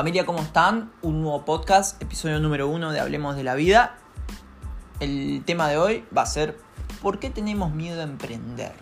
Familia, ¿cómo están? Un nuevo podcast, episodio número uno de Hablemos de la Vida. El tema de hoy va a ser ¿por qué tenemos miedo a emprender?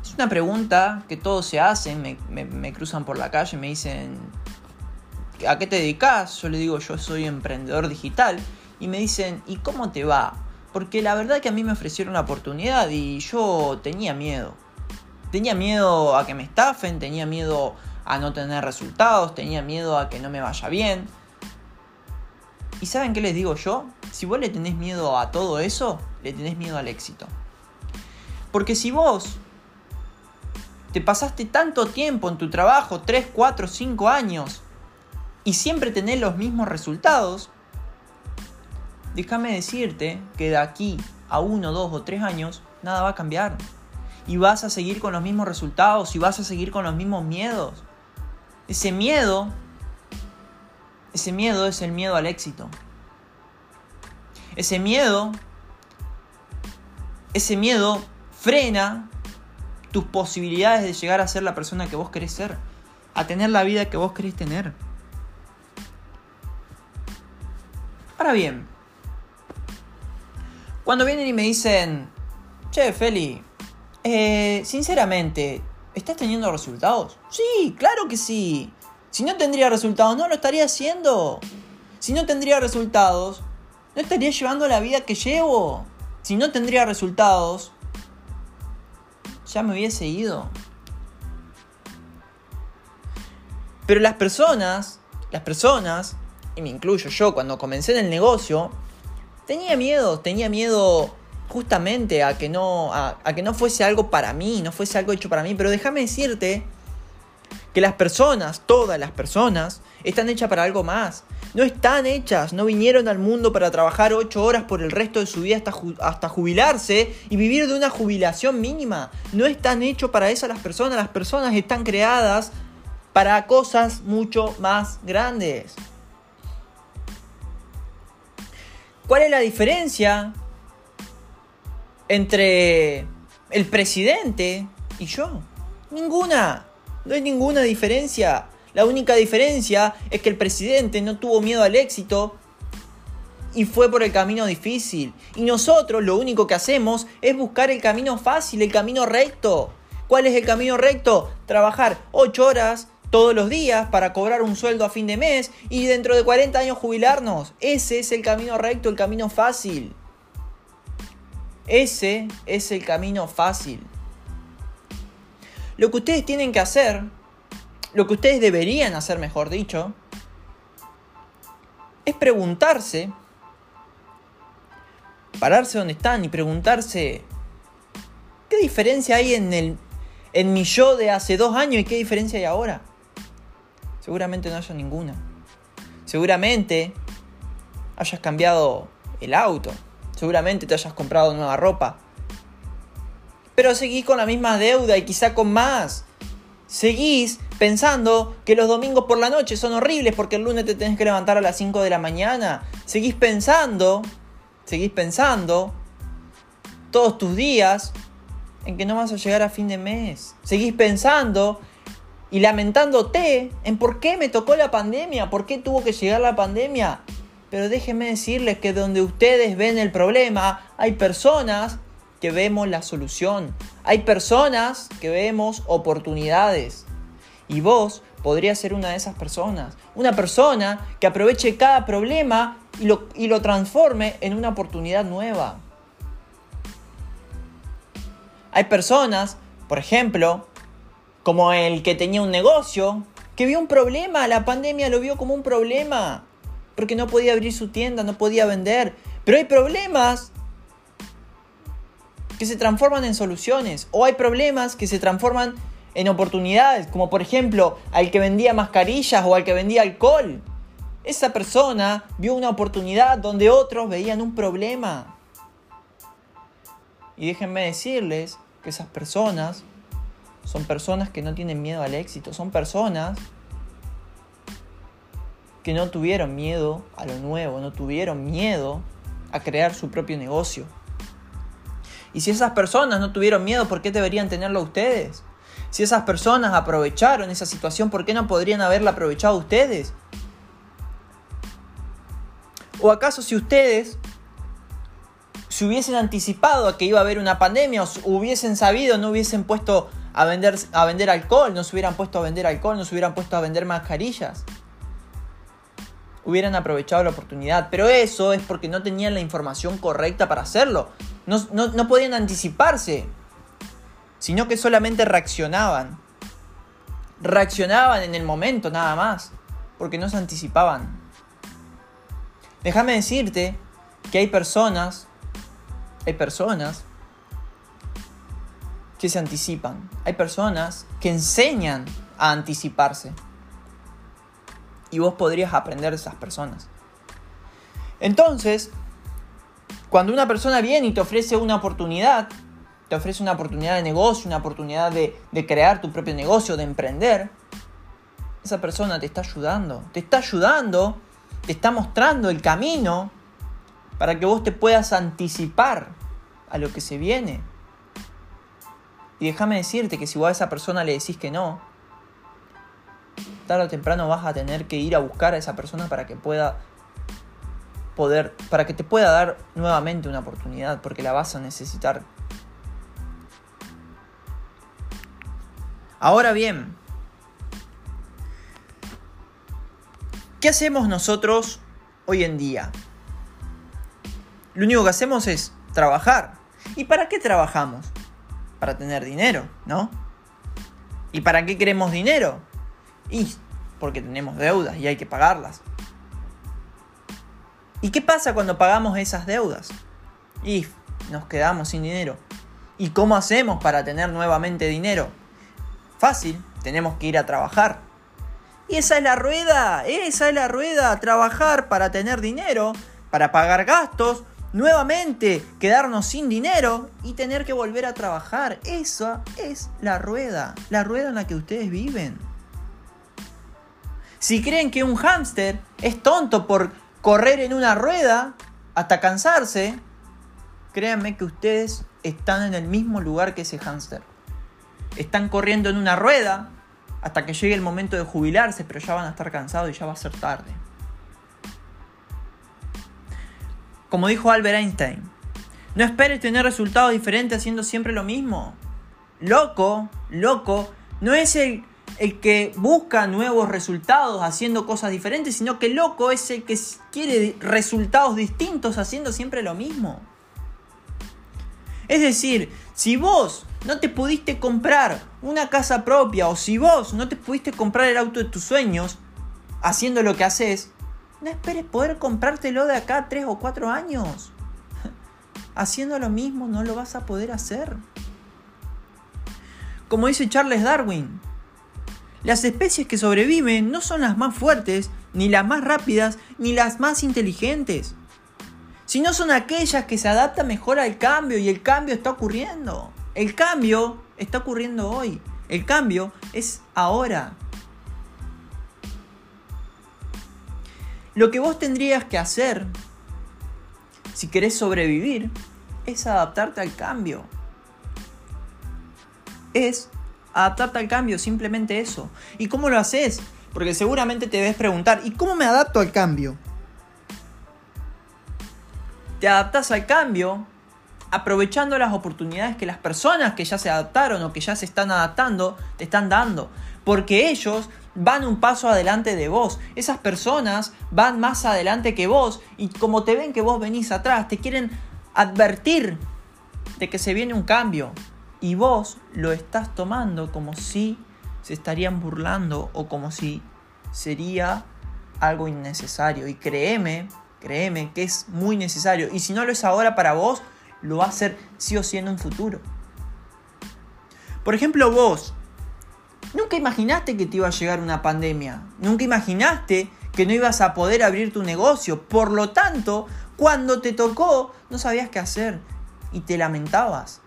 Es una pregunta que todos se hacen, me, cruzan por la calle, me dicen ¿a qué te dedicas? Yo le digo yo soy emprendedor digital y me dicen ¿y cómo te va? Porque la verdad que a mí me ofrecieron una oportunidad y yo tenía miedo. Tenía miedo a que me estafen, tenía miedo a no tener resultados, tenía miedo a que no me vaya bien. ¿Y saben qué les digo yo? Si vos le tenés miedo a todo eso, le tenés miedo al éxito. Porque si vos te pasaste tanto tiempo en tu trabajo, 3, 4, 5 años, y siempre tenés los mismos resultados, déjame decirte que de aquí a 1, 2 o 3 años, nada va a cambiar. Y vas a seguir con los mismos resultados y vas a seguir con los mismos miedos. Ese miedo, ese miedo es el miedo al éxito. Ese miedo, ese miedo frena tus posibilidades de llegar a ser la persona que vos querés ser, a tener la vida que vos querés tener. Ahora bien, cuando vienen y me dicen, che, Feli, eh, sinceramente, ¿Estás teniendo resultados? Sí, claro que sí. Si no tendría resultados, no lo estaría haciendo. Si no tendría resultados, no estaría llevando la vida que llevo. Si no tendría resultados, ya me hubiese ido. Pero las personas, las personas, y me incluyo yo cuando comencé en el negocio, tenía miedo, tenía miedo justamente a que no, a, que no fuese algo para mí, no fuese algo hecho para mí. Pero déjame decirte que las personas, todas las personas, están hechas para algo más. No están hechas, no vinieron al mundo para trabajar 8 horas por el resto de su vida hasta, hasta jubilarse y vivir de una jubilación mínima. No están hechos para eso las personas, las personas están creadas para cosas mucho más grandes. ¿Cuál es la diferencia entre el presidente y yo. Ninguna. No hay ninguna diferencia. La única diferencia es que el presidente no tuvo miedo al éxito y fue por el camino difícil. Y nosotros lo único que hacemos es buscar el camino fácil, el camino recto. ¿Cuál es el camino recto? Trabajar 8 horas todos los días para cobrar un sueldo a fin de mes y dentro de 40 años jubilarnos. Ese es el camino recto, el camino fácil. Ese es el camino fácil. Lo que ustedes tienen que hacer, lo que ustedes deberían hacer, mejor dicho, es preguntarse, pararse donde están y preguntarse, ¿qué diferencia hay en, el, en mi yo de hace dos años y qué diferencia hay ahora? Seguramente no haya ninguna. Seguramente hayas cambiado el auto, Seguramente te hayas comprado nueva ropa. Pero seguís con la misma deuda y quizá con más. Seguís pensando que los domingos por la noche son horribles porque el lunes te tenés que levantar a las 5 de la mañana. Seguís pensando, seguís pensando todos tus días en que no vas a llegar a fin de mes. Seguís pensando y lamentándote en por qué me tocó la pandemia, por qué tuvo que llegar la pandemia. Pero déjenme decirles que donde ustedes ven el problema, hay personas que vemos la solución. Hay personas que vemos oportunidades. Y vos podrías ser una de esas personas. Una persona que aproveche cada problema y lo, y lo transforme en una oportunidad nueva. Hay personas, por ejemplo, como el que tenía un negocio, que vio un problema, la pandemia lo vio como un problema porque no podía abrir su tienda, no podía vender. Pero hay problemas que se transforman en soluciones o hay problemas que se transforman en oportunidades, como por ejemplo al que vendía mascarillas o al que vendía alcohol. Esa persona vio una oportunidad donde otros veían un problema. Y déjenme decirles que esas personas son personas que no tienen miedo al éxito, son personas que no tuvieron miedo a lo nuevo, no tuvieron miedo a crear su propio negocio. Y si esas personas no tuvieron miedo, ¿por qué deberían tenerlo ustedes? Si esas personas aprovecharon esa situación, ¿por qué no podrían haberla aprovechado ustedes? ¿O acaso si ustedes se hubiesen anticipado a que iba a haber una pandemia o hubiesen sabido, no hubiesen puesto a vender, a vender alcohol, no se hubieran puesto a vender alcohol, no se hubieran puesto a vender mascarillas? Hubieran aprovechado la oportunidad, pero eso es porque no tenían la información correcta para hacerlo. No, no podían anticiparse sino que solamente reaccionaban. Reaccionaban en el momento nada más, porque no se anticipaban. Déjame decirte que hay personas, hay personas que se anticipan, hay personas que enseñan a anticiparse. Y vos podrías aprender de esas personas. Entonces, cuando una persona viene y te ofrece una oportunidad, te ofrece una oportunidad de negocio, una oportunidad de, crear tu propio negocio, de emprender, esa persona te está ayudando. Te está ayudando, te está mostrando el camino para que vos te puedas anticipar a lo que se viene. Y déjame decirte que si vos a esa persona le decís que no, tarde o temprano vas a tener que ir a buscar a esa persona para que pueda poder, para que te pueda dar nuevamente una oportunidad, porque la vas a necesitar Ahora bien, ¿qué hacemos nosotros hoy en día? Lo único que hacemos es trabajar. ¿Y para qué trabajamos? Para tener dinero, ¿no? ¿Y para qué queremos dinero? Y porque tenemos deudas y hay que pagarlas. ¿Y qué pasa cuando pagamos esas deudas? Y nos quedamos sin dinero. ¿Y cómo hacemos para tener nuevamente dinero? Fácil, tenemos que ir a trabajar. Y esa es la rueda, esa es la rueda, trabajar para tener dinero, para pagar gastos, nuevamente quedarnos sin dinero y tener que volver a trabajar. Esa es la rueda, la rueda en la que ustedes viven. Si creen que un hámster es tonto por correr en una rueda hasta cansarse, créanme que ustedes están en el mismo lugar que ese hámster están corriendo en una rueda hasta que llegue el momento de jubilarse, pero ya van a estar cansados y ya va a ser tarde. Como dijo Albert Einstein, no esperes tener resultados diferentes haciendo siempre lo mismo. Loco, loco, no es el, el que busca nuevos resultados haciendo cosas diferentes, sino que loco es el que quiere resultados distintos haciendo siempre lo mismo. Es decir, si vos no te pudiste comprar una casa propia o si vos no te pudiste comprar el auto de tus sueños haciendo lo que haces, no esperes poder comprártelo de acá a 3 o 4 años. Haciendo lo mismo no lo vas a poder hacer. Como dice Charles Darwin, las especies que sobreviven no son las más fuertes, ni las más rápidas, ni las más inteligentes sino son aquellas que se adaptan mejor al cambio y el cambio está ocurriendo. El cambio está ocurriendo hoy. El cambio es ahora. Lo que vos tendrías que hacer, si querés sobrevivir, es adaptarte al cambio. Es adaptarte al cambio, simplemente eso. ¿Y cómo lo haces? Porque seguramente te debes preguntar, ¿y cómo me adapto al cambio? te adaptas al cambio aprovechando las oportunidades que las personas que ya se adaptaron o que ya se están adaptando te están dando. Porque ellos van un paso adelante de vos. Esas personas van más adelante que vos y como te ven que vos venís atrás, te quieren advertir de que se viene un cambio. Y vos lo estás tomando como si se estarían burlando o como si sería algo innecesario. Y créeme Créeme que es muy necesario. Y si no lo es ahora para vos, lo va a ser sí o sí en un futuro. Por ejemplo, vos, nunca imaginaste que te iba a llegar una pandemia. Nunca imaginaste que no ibas a poder abrir tu negocio. Por lo tanto, cuando te tocó, no sabías qué hacer. Y te lamentabas.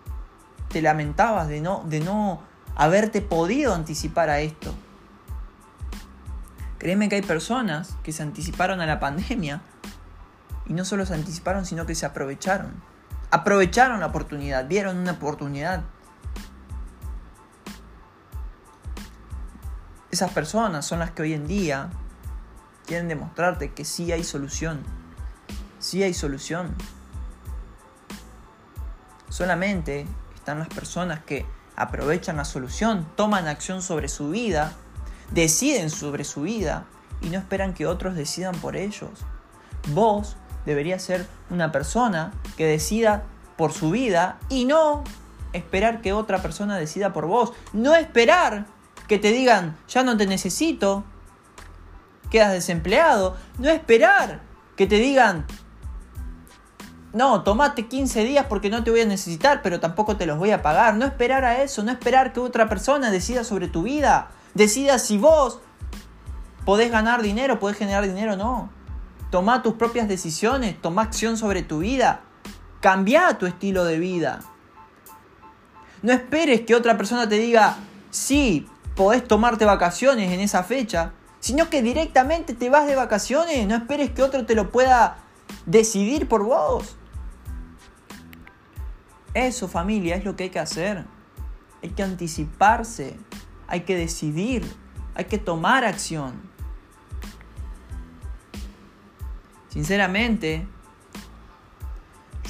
Te lamentabas de no, de no haberte podido anticipar a esto. Créeme que hay personas que se anticiparon a la pandemia y no solo se anticiparon, sino que se aprovecharon. Aprovecharon la oportunidad, vieron una oportunidad. Esas personas son las que hoy en día quieren demostrarte que sí hay solución. Sí hay solución. Solamente están las personas que aprovechan la solución, toman acción sobre su vida, deciden sobre su vida y no esperan que otros decidan por ellos. Vos deberías ser una persona que decida por su vida y no esperar que otra persona decida por vos. No esperar que te digan, ya no te necesito, quedas desempleado. No esperar que te digan, no, tomate 15 días porque no te voy a necesitar, pero tampoco te los voy a pagar. No esperar a eso, no esperar que otra persona decida sobre tu vida. Decida si vos podés ganar dinero, podés generar dinero o no. Toma tus propias decisiones, toma acción sobre tu vida. Cambia tu estilo de vida. No esperes que otra persona te diga, sí, podés tomarte vacaciones en esa fecha, sino que directamente te vas de vacaciones. No esperes que otro te lo pueda decidir por vos. Eso familia es lo que hay que hacer. Hay que anticiparse, hay que decidir, hay que tomar acción. Sinceramente,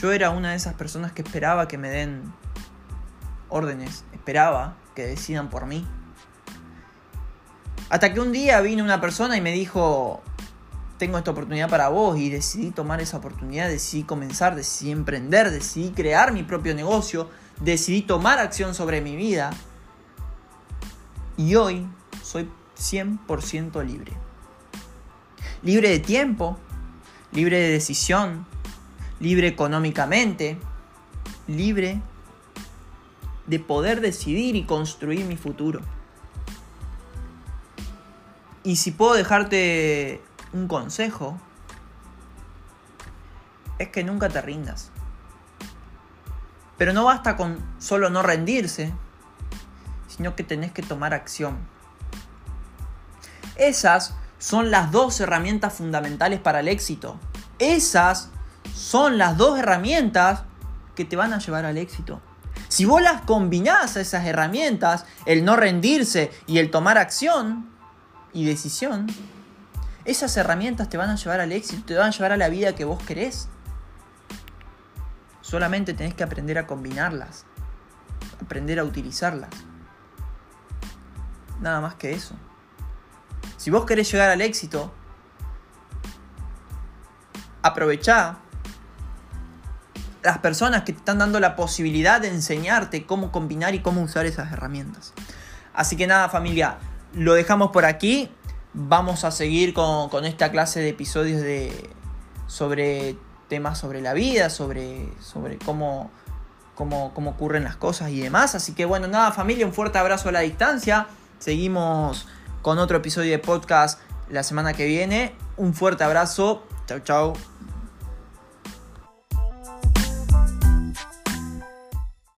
yo era una de esas personas que esperaba que me den órdenes, esperaba que decidan por mí. Hasta que un día vino una persona y me dijo, tengo esta oportunidad para vos y decidí tomar esa oportunidad, decidí comenzar, decidí emprender, decidí crear mi propio negocio, decidí tomar acción sobre mi vida y hoy soy 100% libre. Libre de tiempo, libre de decisión, libre económicamente, libre de poder decidir y construir mi futuro. Y si puedo dejarte un consejo es que nunca te rindas. Pero no basta con solo no rendirse, sino que tenés que tomar acción. Esas son las dos herramientas fundamentales para el éxito. Esas son las dos herramientas que te van a llevar al éxito. Si vos las combinás a esas herramientas, el no rendirse y el tomar acción y decisión, esas herramientas te van a llevar al éxito, te van a llevar a la vida que vos querés. Solamente tenés que aprender a combinarlas, aprender a utilizarlas. Nada más que eso. Si vos querés llegar al éxito, aprovechá las personas que te están dando la posibilidad de enseñarte cómo combinar y cómo usar esas herramientas. Así que nada familia, lo dejamos por aquí vamos a seguir con, esta clase de episodios de, sobre temas sobre la vida, sobre, sobre cómo, cómo, cómo ocurren las cosas y demás. Así que bueno, nada familia, un fuerte abrazo a la distancia. Seguimos con otro episodio de podcast la semana que viene. Un fuerte abrazo. Chau, chau.